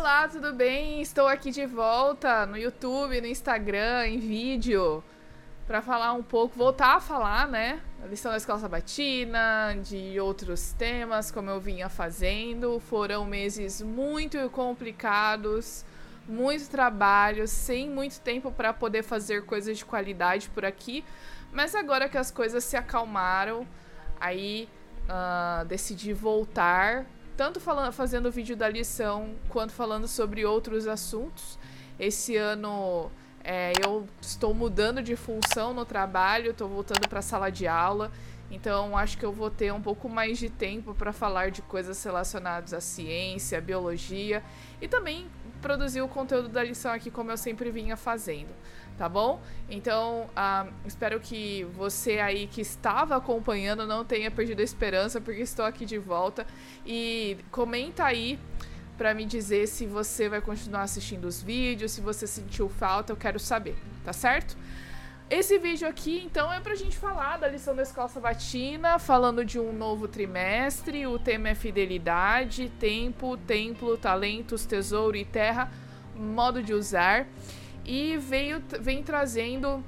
Olá, tudo bem? Estou aqui de volta no YouTube, no Instagram, em vídeo, para falar um pouco, voltar a falar, né? A lição da escola sabatina, de outros temas, como eu vinha fazendo. Foram meses muito complicados, muito trabalho, sem muito tempo para poder fazer coisas de qualidade por aqui. Mas agora que as coisas se acalmaram, aí uh, decidi voltar tanto falando, fazendo vídeo da lição quanto falando sobre outros assuntos. Esse ano é, eu estou mudando de função no trabalho, estou voltando para a sala de aula, então acho que eu vou ter um pouco mais de tempo para falar de coisas relacionadas à ciência, à biologia e também produzir o conteúdo da lição aqui como eu sempre vinha fazendo tá bom? Então, uh, espero que você aí que estava acompanhando não tenha perdido a esperança, porque estou aqui de volta. E comenta aí para me dizer se você vai continuar assistindo os vídeos, se você sentiu falta, eu quero saber, tá certo? Esse vídeo aqui, então, é pra gente falar da lição da escola sabatina, falando de um novo trimestre. O tema é fidelidade, tempo, templo, talentos, tesouro e terra, modo de usar e veio, vem trazendo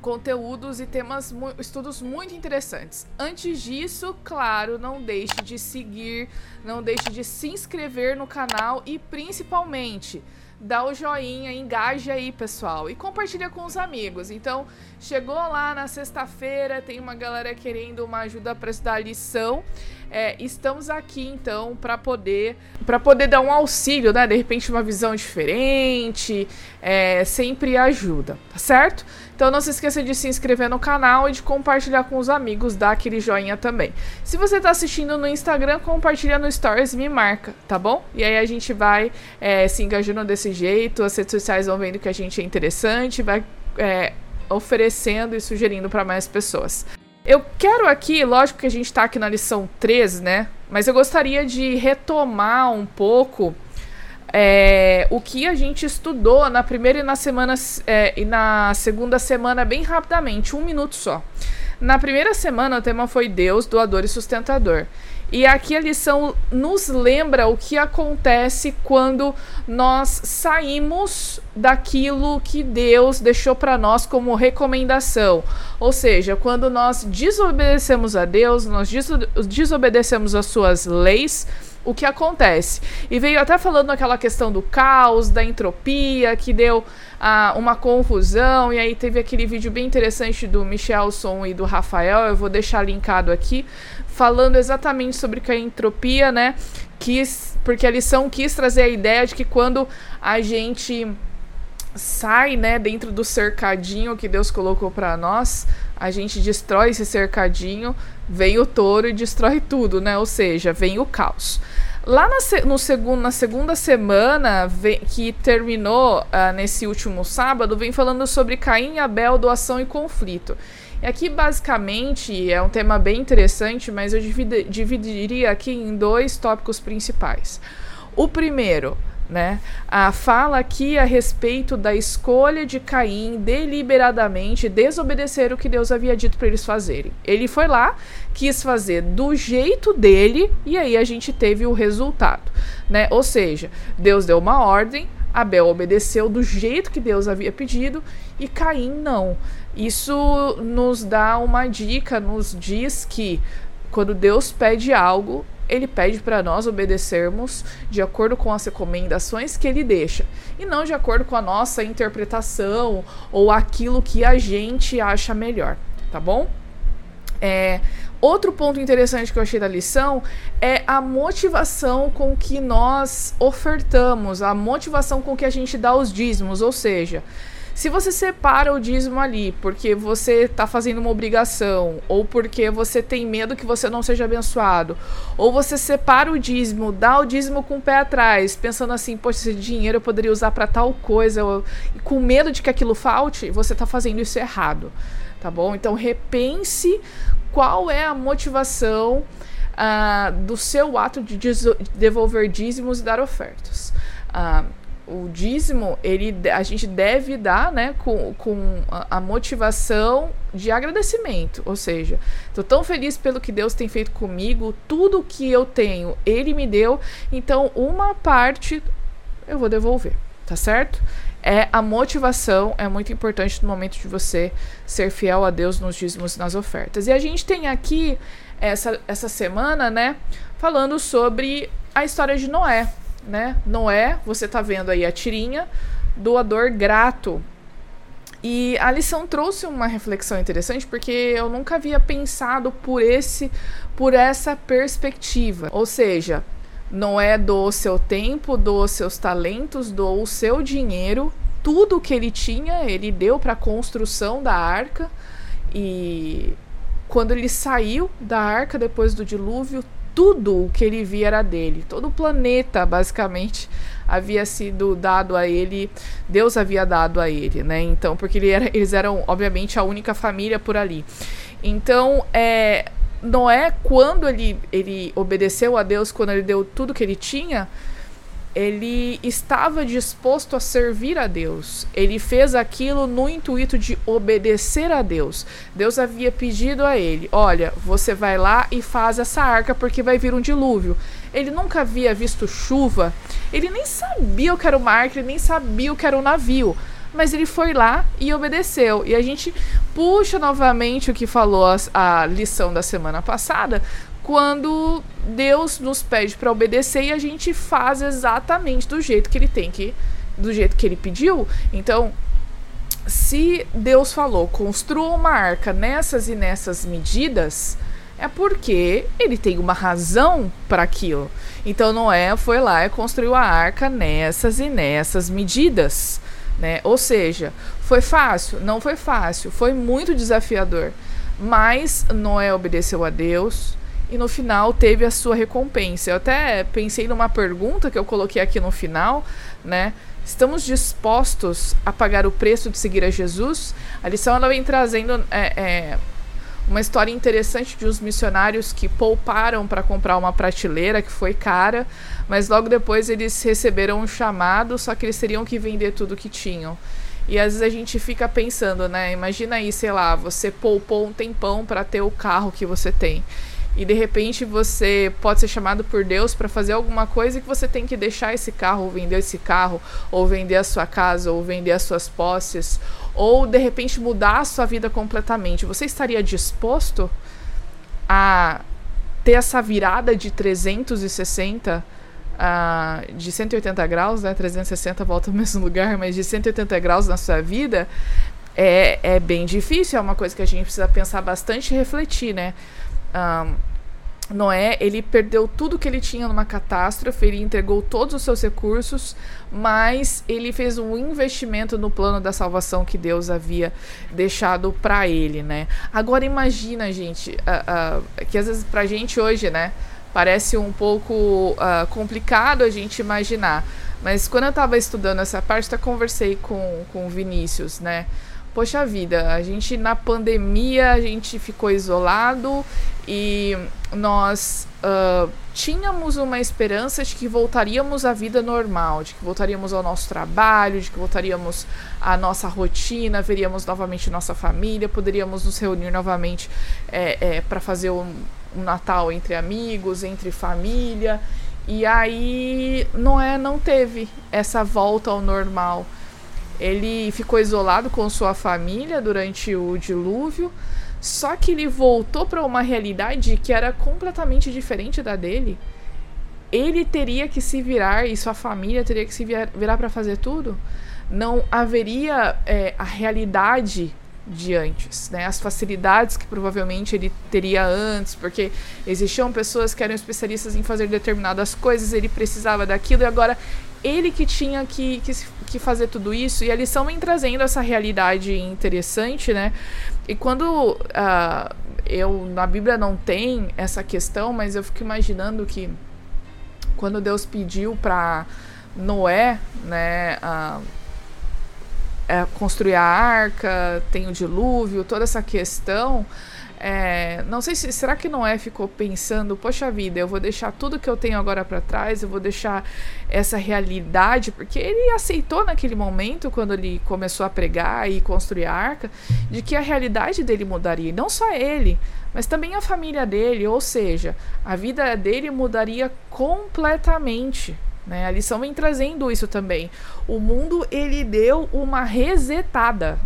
conteúdos e temas, estudos muito interessantes. Antes disso, claro, não deixe de seguir, não deixe de se inscrever no canal e principalmente dá o joinha, engaja aí, pessoal, e compartilha com os amigos. Então, chegou lá na sexta-feira, tem uma galera querendo uma ajuda para estudar lição. É, estamos aqui então para poder para poder dar um auxílio, né? De repente uma visão diferente, é, sempre ajuda, tá certo? Então não se esqueça de se inscrever no canal e de compartilhar com os amigos, dar aquele joinha também. Se você está assistindo no Instagram, compartilha no Stories me marca, tá bom? E aí a gente vai é, se engajando desse jeito, as redes sociais vão vendo que a gente é interessante, vai é, oferecendo e sugerindo para mais pessoas. Eu quero aqui, lógico que a gente está aqui na lição 3, né? Mas eu gostaria de retomar um pouco é, o que a gente estudou na primeira e na semana é, e na segunda semana bem rapidamente, um minuto só. Na primeira semana o tema foi Deus, doador e sustentador. E aqui a lição nos lembra o que acontece quando nós saímos daquilo que Deus deixou para nós como recomendação. Ou seja, quando nós desobedecemos a Deus, nós desobedecemos as suas leis, o que acontece. E veio até falando aquela questão do caos, da entropia, que deu ah, uma confusão. E aí teve aquele vídeo bem interessante do Michelson e do Rafael, eu vou deixar linkado aqui, falando exatamente sobre que a entropia, né? Quis, porque a lição quis trazer a ideia de que quando a gente sai, né, dentro do cercadinho que Deus colocou para nós, a gente destrói esse cercadinho, vem o touro e destrói tudo, né? Ou seja, vem o caos. Lá na, no segundo, na segunda semana, vem, que terminou uh, nesse último sábado, vem falando sobre Caim, Abel, doação e conflito. E aqui, basicamente, é um tema bem interessante, mas eu dividiria aqui em dois tópicos principais. O primeiro, né? Ah, fala aqui a respeito da escolha de Caim deliberadamente desobedecer o que Deus havia dito para eles fazerem. Ele foi lá, quis fazer do jeito dele e aí a gente teve o resultado, né? Ou seja, Deus deu uma ordem, Abel obedeceu do jeito que Deus havia pedido e Caim não. Isso nos dá uma dica, nos diz que quando Deus pede algo, ele pede para nós obedecermos de acordo com as recomendações que ele deixa e não de acordo com a nossa interpretação ou aquilo que a gente acha melhor, tá bom? É, outro ponto interessante que eu achei da lição é a motivação com que nós ofertamos, a motivação com que a gente dá os dízimos, ou seja, se você separa o dízimo ali porque você está fazendo uma obrigação, ou porque você tem medo que você não seja abençoado, ou você separa o dízimo, dá o dízimo com o pé atrás, pensando assim, poxa, esse dinheiro eu poderia usar para tal coisa, com medo de que aquilo falte, você está fazendo isso errado, tá bom? Então repense qual é a motivação uh, do seu ato de devolver dízimos e dar ofertas. Uh, o dízimo, ele, a gente deve dar né, com, com a, motivação de agradecimento. Ou seja, estou tão feliz pelo que Deus tem feito comigo, tudo que eu tenho, Ele me deu. Então, uma parte eu vou devolver, tá certo? É a motivação é muito importante no momento de você ser fiel a Deus nos dízimos e nas ofertas. E a gente tem aqui essa, essa semana, né, falando sobre a história de Noé, né? Noé, você tá vendo aí a tirinha, doador grato. E a lição trouxe uma reflexão interessante porque eu nunca havia pensado por esse por essa perspectiva. Ou seja, Noé doou seu tempo, doou seus talentos, doou seu dinheiro, tudo que ele tinha, ele deu para a construção da arca. E quando ele saiu da arca depois do dilúvio, tudo o que ele via era dele. Todo o planeta, basicamente, havia sido dado a ele, Deus havia dado a ele, né? Então, porque ele era, eles eram, obviamente, a única família por ali. Então, é, Noé, quando ele, ele obedeceu a Deus, quando ele deu tudo que ele tinha, ele estava disposto a servir a Deus. Ele fez aquilo no intuito de obedecer a Deus. Deus havia pedido a ele: Olha, você vai lá e faz essa arca porque vai vir um dilúvio. Ele nunca havia visto chuva, ele nem sabia o que era uma arca, ele nem sabia o que era um navio. Mas ele foi lá e obedeceu. E a gente puxa novamente o que falou a, a lição da semana passada, quando Deus nos pede para obedecer e a gente faz exatamente do jeito que ele tem que, do jeito que ele pediu. Então, se Deus falou, construa uma arca nessas e nessas medidas, é porque ele tem uma razão para aquilo. Então Noé foi lá e construiu a arca nessas e nessas medidas, né? Ou seja, foi fácil? Não foi fácil, foi muito desafiador. Mas Noé obedeceu a Deus, e no final teve a sua recompensa. Eu até pensei numa pergunta que eu coloquei aqui no final, né? Estamos dispostos a pagar o preço de seguir a Jesus? A lição ela vem trazendo é, é, uma história interessante de uns missionários que pouparam para comprar uma prateleira que foi cara, mas logo depois eles receberam um chamado, só que eles teriam que vender tudo que tinham. E às vezes a gente fica pensando, né? Imagina aí, sei lá, você poupou um tempão para ter o carro que você tem e de repente você pode ser chamado por Deus para fazer alguma coisa que você tem que deixar esse carro, ou vender esse carro, ou vender a sua casa, ou vender as suas posses, ou de repente mudar a sua vida completamente. Você estaria disposto a ter essa virada de 360 uh, de 180 graus, né? 360 volta ao mesmo lugar, mas de 180 graus na sua vida? É, é bem difícil, é uma coisa que a gente precisa pensar bastante e refletir, né? Um, Noé, ele perdeu tudo que ele tinha numa catástrofe, ele entregou todos os seus recursos, mas ele fez um investimento no plano da salvação que Deus havia deixado para ele, né? Agora imagina, gente, uh, uh, que às vezes pra gente hoje, né, parece um pouco uh, complicado a gente imaginar, mas quando eu estava estudando essa parte, eu conversei com, com o Vinícius, né? Poxa vida, a gente na pandemia a gente ficou isolado e nós uh, tínhamos uma esperança de que voltaríamos à vida normal, de que voltaríamos ao nosso trabalho, de que voltaríamos à nossa rotina, veríamos novamente nossa família, poderíamos nos reunir novamente é, é, para fazer um, um Natal entre amigos, entre família. E aí Noé não teve essa volta ao normal. Ele ficou isolado com sua família durante o dilúvio, só que ele voltou para uma realidade que era completamente diferente da dele. Ele teria que se virar e sua família teria que se virar para fazer tudo. Não haveria é, a realidade de antes, né? As facilidades que provavelmente ele teria antes, porque existiam pessoas que eram especialistas em fazer determinadas coisas, ele precisava daquilo e agora ele que tinha que, que, que, fazer tudo isso, e a lição vem trazendo essa realidade interessante, né? E quando uh, eu na Bíblia não tem essa questão, mas eu fico imaginando que quando Deus pediu para Noé, né, uh, é, construir a arca, tem o dilúvio, toda essa questão. É, não sei se será que Noé ficou pensando, poxa vida, eu vou deixar tudo que eu tenho agora para trás, eu vou deixar essa realidade, porque ele aceitou naquele momento quando ele começou a pregar e construir a arca, de que a realidade dele mudaria, e não só ele, mas também a família dele, ou seja, a vida dele mudaria completamente Né? A lição vem trazendo isso também. O mundo ele deu uma resetada.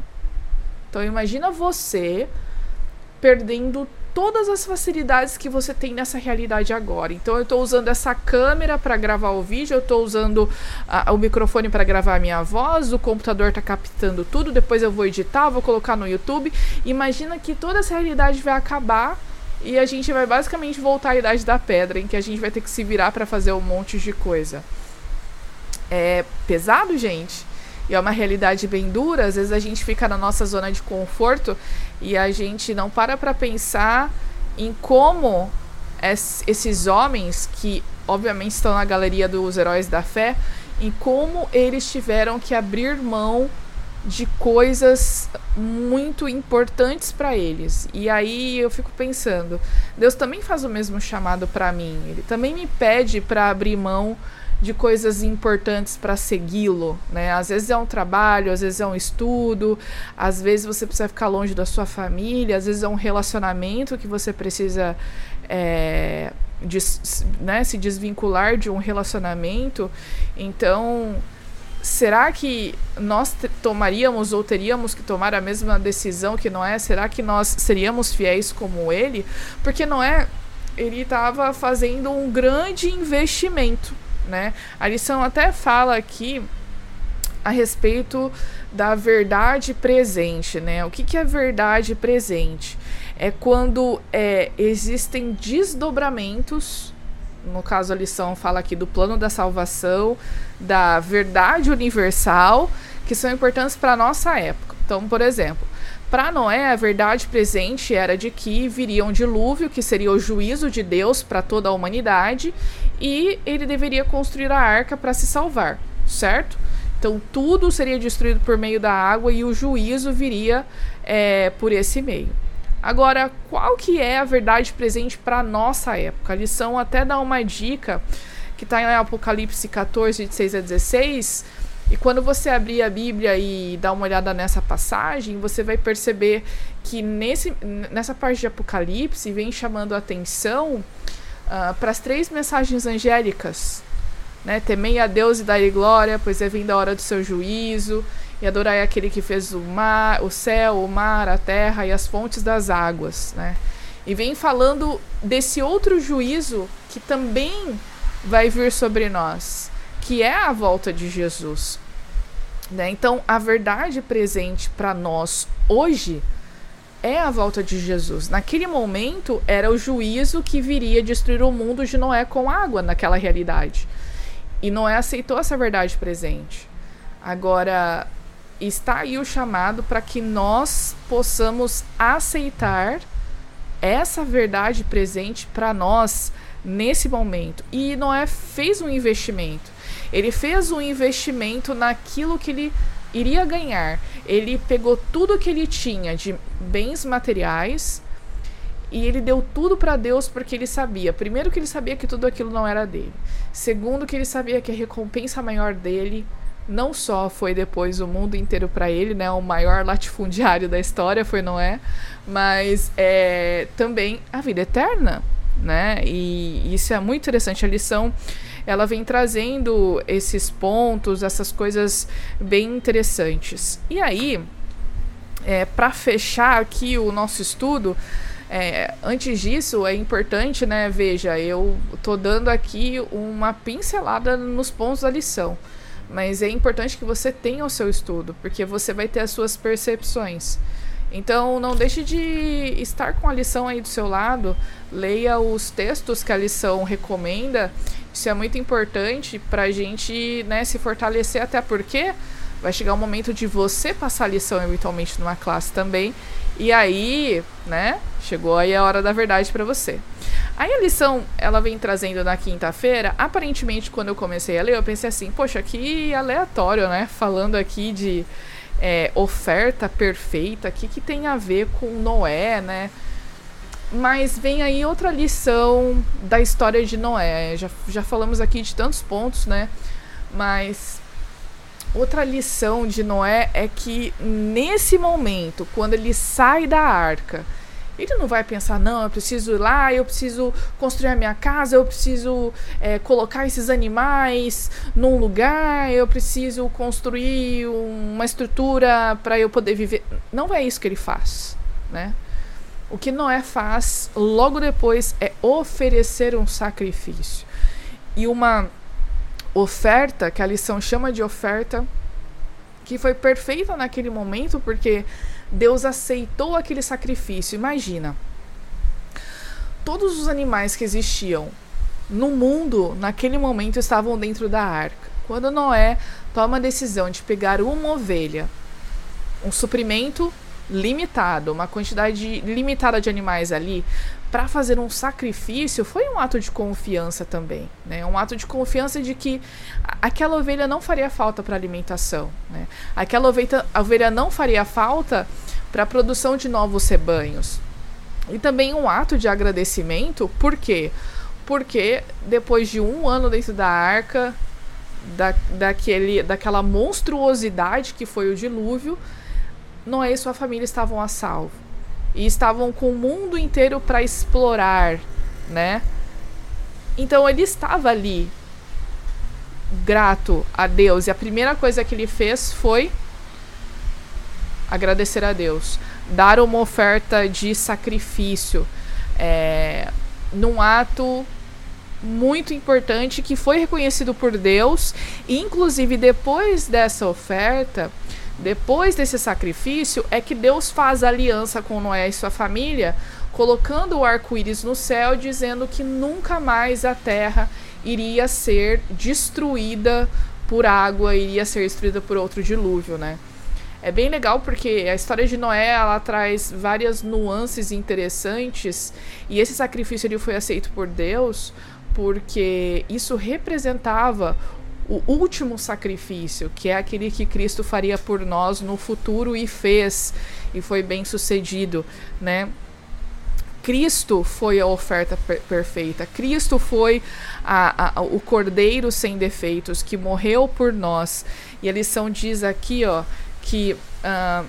Então imagina você perdendo todas as facilidades que você tem nessa realidade agora. Então eu estou usando essa câmera para gravar o vídeo, eu estou usando a, o microfone para gravar a minha voz, o computador está captando tudo, depois eu vou editar, vou colocar no YouTube. Imagina que toda essa realidade vai acabar e a gente vai basicamente voltar à idade da pedra, em que a gente vai ter que se virar para fazer um monte de coisa. É pesado, gente. E é uma realidade bem dura. Às vezes a gente fica na nossa zona de conforto e a gente não para para pensar em como esses homens que obviamente estão na galeria dos heróis da fé, em como eles tiveram que abrir mão de coisas muito importantes para eles. E aí eu fico pensando, Deus também faz o mesmo chamado para mim. Ele também me pede para abrir mão de coisas importantes para segui-lo, né? Às vezes é um trabalho, às vezes é um estudo, às vezes você precisa ficar longe da sua família, às vezes é um relacionamento que você precisa é, né, se desvincular de um relacionamento. Então, será que nós tomaríamos ou teríamos que tomar a mesma decisão que não é? Será que nós seríamos fiéis como ele? Porque não é ele estava fazendo um grande investimento né? A lição até fala aqui a respeito da verdade presente, né? O que, que é verdade presente? É quando é, existem desdobramentos, no caso a lição fala aqui do plano da salvação, da verdade universal, que são importantes para a nossa época. Então, por exemplo, para Noé, a verdade presente era de que viria um dilúvio, que seria o juízo de Deus para toda a humanidade, e ele deveria construir a arca para se salvar, certo? Então tudo seria destruído por meio da água e o juízo viria é, por esse meio. Agora, qual que é a verdade presente para nossa época? A lição até dá uma dica que está em Apocalipse 14, de 6 a 16 e quando você abrir a Bíblia e dar uma olhada nessa passagem, você vai perceber que nesse, nessa parte de Apocalipse vem chamando a atenção uh, para as três mensagens angélicas. Né? Temei a Deus e dai glória, pois é vinda a hora do seu juízo, e adorai aquele que fez o mar, o céu, o mar, a terra e as fontes das águas. Né? E vem falando desse outro juízo que também vai vir sobre nós, que é a volta de Jesus. Né? Então, a verdade presente para nós hoje é a volta de Jesus. Naquele momento, era o juízo que viria destruir o mundo de Noé com água, naquela realidade. E Noé aceitou essa verdade presente. Agora, está aí o chamado para que nós possamos aceitar essa verdade presente para nós nesse momento. E Noé fez um investimento. Ele fez um investimento naquilo que ele iria ganhar. Ele pegou tudo que ele tinha de bens materiais e ele deu tudo para Deus porque ele sabia, primeiro que ele sabia que tudo aquilo não era dele. Segundo que ele sabia que a recompensa maior dele não só foi depois o mundo inteiro para ele, né, o maior latifundiário da história foi Noé, mas é, também a vida eterna, né? E isso é muito interessante a lição ela vem trazendo esses pontos, essas coisas bem interessantes. E aí, é, para fechar aqui o nosso estudo, é, antes disso, é importante, né? Veja, eu tô dando aqui uma pincelada nos pontos da lição. Mas é importante que você tenha o seu estudo, porque você vai ter as suas percepções. Então, não deixe de estar com a lição aí do seu lado, leia os textos que a lição recomenda isso é muito importante para a gente né, se fortalecer, até porque vai chegar o momento de você passar a lição eventualmente numa classe também. E aí, né, chegou aí a hora da verdade para você. Aí a lição, ela vem trazendo na quinta-feira. Aparentemente, quando eu comecei a ler, eu pensei assim, poxa, que aleatório, né? Falando aqui de é, oferta perfeita, o que, que tem a ver com Noé, né? Mas vem aí outra lição da história de Noé. Já, já falamos aqui de tantos pontos, né? Mas outra lição de Noé é que nesse momento, quando ele sai da arca, Ele não vai pensar, não, eu preciso ir lá, eu preciso construir a minha casa, eu preciso é, colocar esses animais num lugar, eu preciso construir uma estrutura para eu poder viver. Não é isso que ele faz, né? O que Noé faz logo depois é oferecer um sacrifício. E uma oferta, que a lição chama de oferta, que foi perfeita naquele momento, porque Deus aceitou aquele sacrifício. Imagina. Todos os animais que existiam no mundo naquele momento estavam dentro da arca. Quando Noé toma a decisão de pegar uma ovelha, um suprimento limitado, uma quantidade limitada de animais ali, para fazer um sacrifício, foi um ato de confiança também, né? Um ato de confiança de que aquela ovelha não faria falta para alimentação, né? Aquela ovelha, ovelha não faria falta para a produção de novos rebanhos. E também um ato de agradecimento, por quê? Porque depois de um ano dentro da arca, da, daquele, daquela monstruosidade que foi o dilúvio, Noé e sua família estavam a salvo. E estavam com o mundo inteiro para explorar, né? Então ele estava ali, grato a Deus. E a primeira coisa que ele fez foi agradecer a Deus, dar uma oferta de sacrifício, é, num ato muito importante que foi reconhecido por Deus, inclusive depois dessa oferta, depois desse sacrifício, é que Deus faz aliança com Noé e sua família, colocando o arco-íris no céu, dizendo que nunca mais a terra iria ser destruída por água, iria ser destruída por outro dilúvio, né? É bem legal porque a história de Noé ela traz várias nuances interessantes e esse sacrifício ele foi aceito por Deus porque isso representava o último sacrifício, que é aquele que Cristo faria por nós no futuro e fez, e foi bem sucedido, né? Cristo foi a oferta per perfeita. Cristo foi a, a, o cordeiro sem defeitos que morreu por nós. E a lição diz aqui, ó, que uh,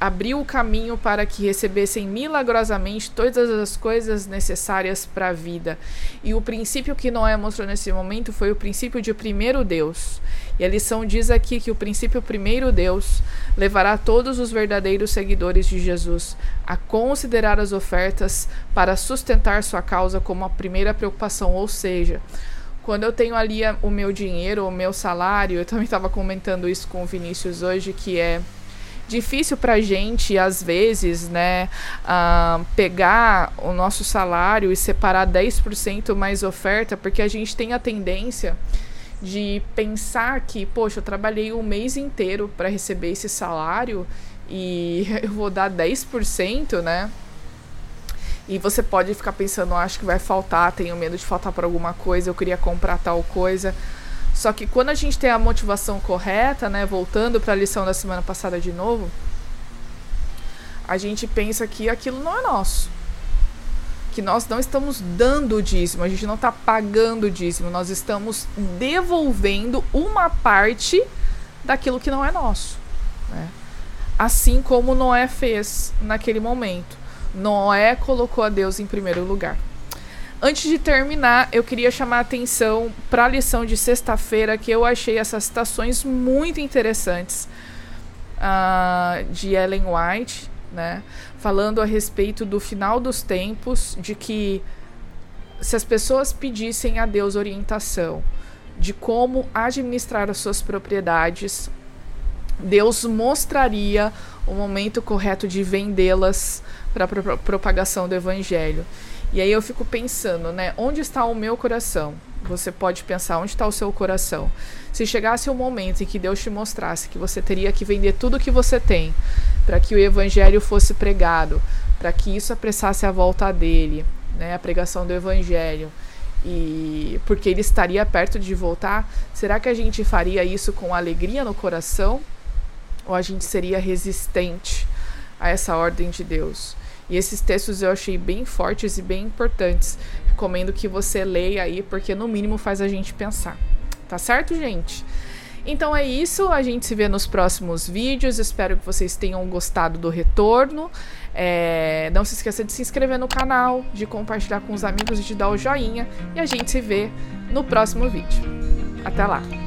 abriu o caminho para que recebessem milagrosamente todas as coisas necessárias para a vida. E o princípio que Noé mostrou nesse momento foi o princípio de primeiro Deus. E a lição diz aqui que o princípio primeiro Deus levará todos os verdadeiros seguidores de Jesus a considerar as ofertas para sustentar sua causa como a primeira preocupação, ou seja, quando eu tenho ali o meu dinheiro, o meu salário, eu também estava comentando isso com o Vinícius hoje, que é difícil para a gente, às vezes, né, uh, pegar o nosso salário e separar 10% mais oferta, porque a gente tem a tendência de pensar que, poxa, eu trabalhei um mês inteiro para receber esse salário e eu vou dar 10%, né? E você pode ficar pensando, acho que vai faltar, tenho medo de faltar por alguma coisa, eu queria comprar tal coisa. Só que quando a gente tem a motivação correta, né, voltando para a lição da semana passada de novo, a gente pensa que aquilo não é nosso. Que nós não estamos dando o dízimo, a gente não está pagando o dízimo, nós estamos devolvendo uma parte daquilo que não é nosso. Né? Assim como Noé fez naquele momento. Noé colocou a Deus em primeiro lugar. Antes de terminar, eu queria chamar a atenção para a lição de sexta-feira, que eu achei essas citações muito interessantes uh, de Ellen White, né? Falando a respeito do final dos tempos, de que se as pessoas pedissem a Deus orientação de como administrar as suas propriedades, Deus mostraria o momento correto de vendê-las para a propagação do evangelho. E aí eu fico pensando, né? Onde está o meu coração? Você pode pensar onde está o seu coração. Se chegasse o um momento em que Deus te mostrasse que você teria que vender tudo o que você tem para que o evangelho fosse pregado, para que isso apressasse a volta dele, né? A pregação do evangelho. E porque ele estaria perto de voltar, será que a gente faria isso com alegria no coração? Ou a gente seria resistente a essa ordem de Deus? E esses textos eu achei bem fortes e bem importantes. Recomendo que você leia aí, porque no mínimo faz a gente pensar. Tá certo, gente? Então é isso, a gente se vê nos próximos vídeos. Espero que vocês tenham gostado do retorno. É, não se esqueça de se inscrever no canal, de compartilhar com os amigos e de dar o joinha. E a gente se vê no próximo vídeo. Até lá!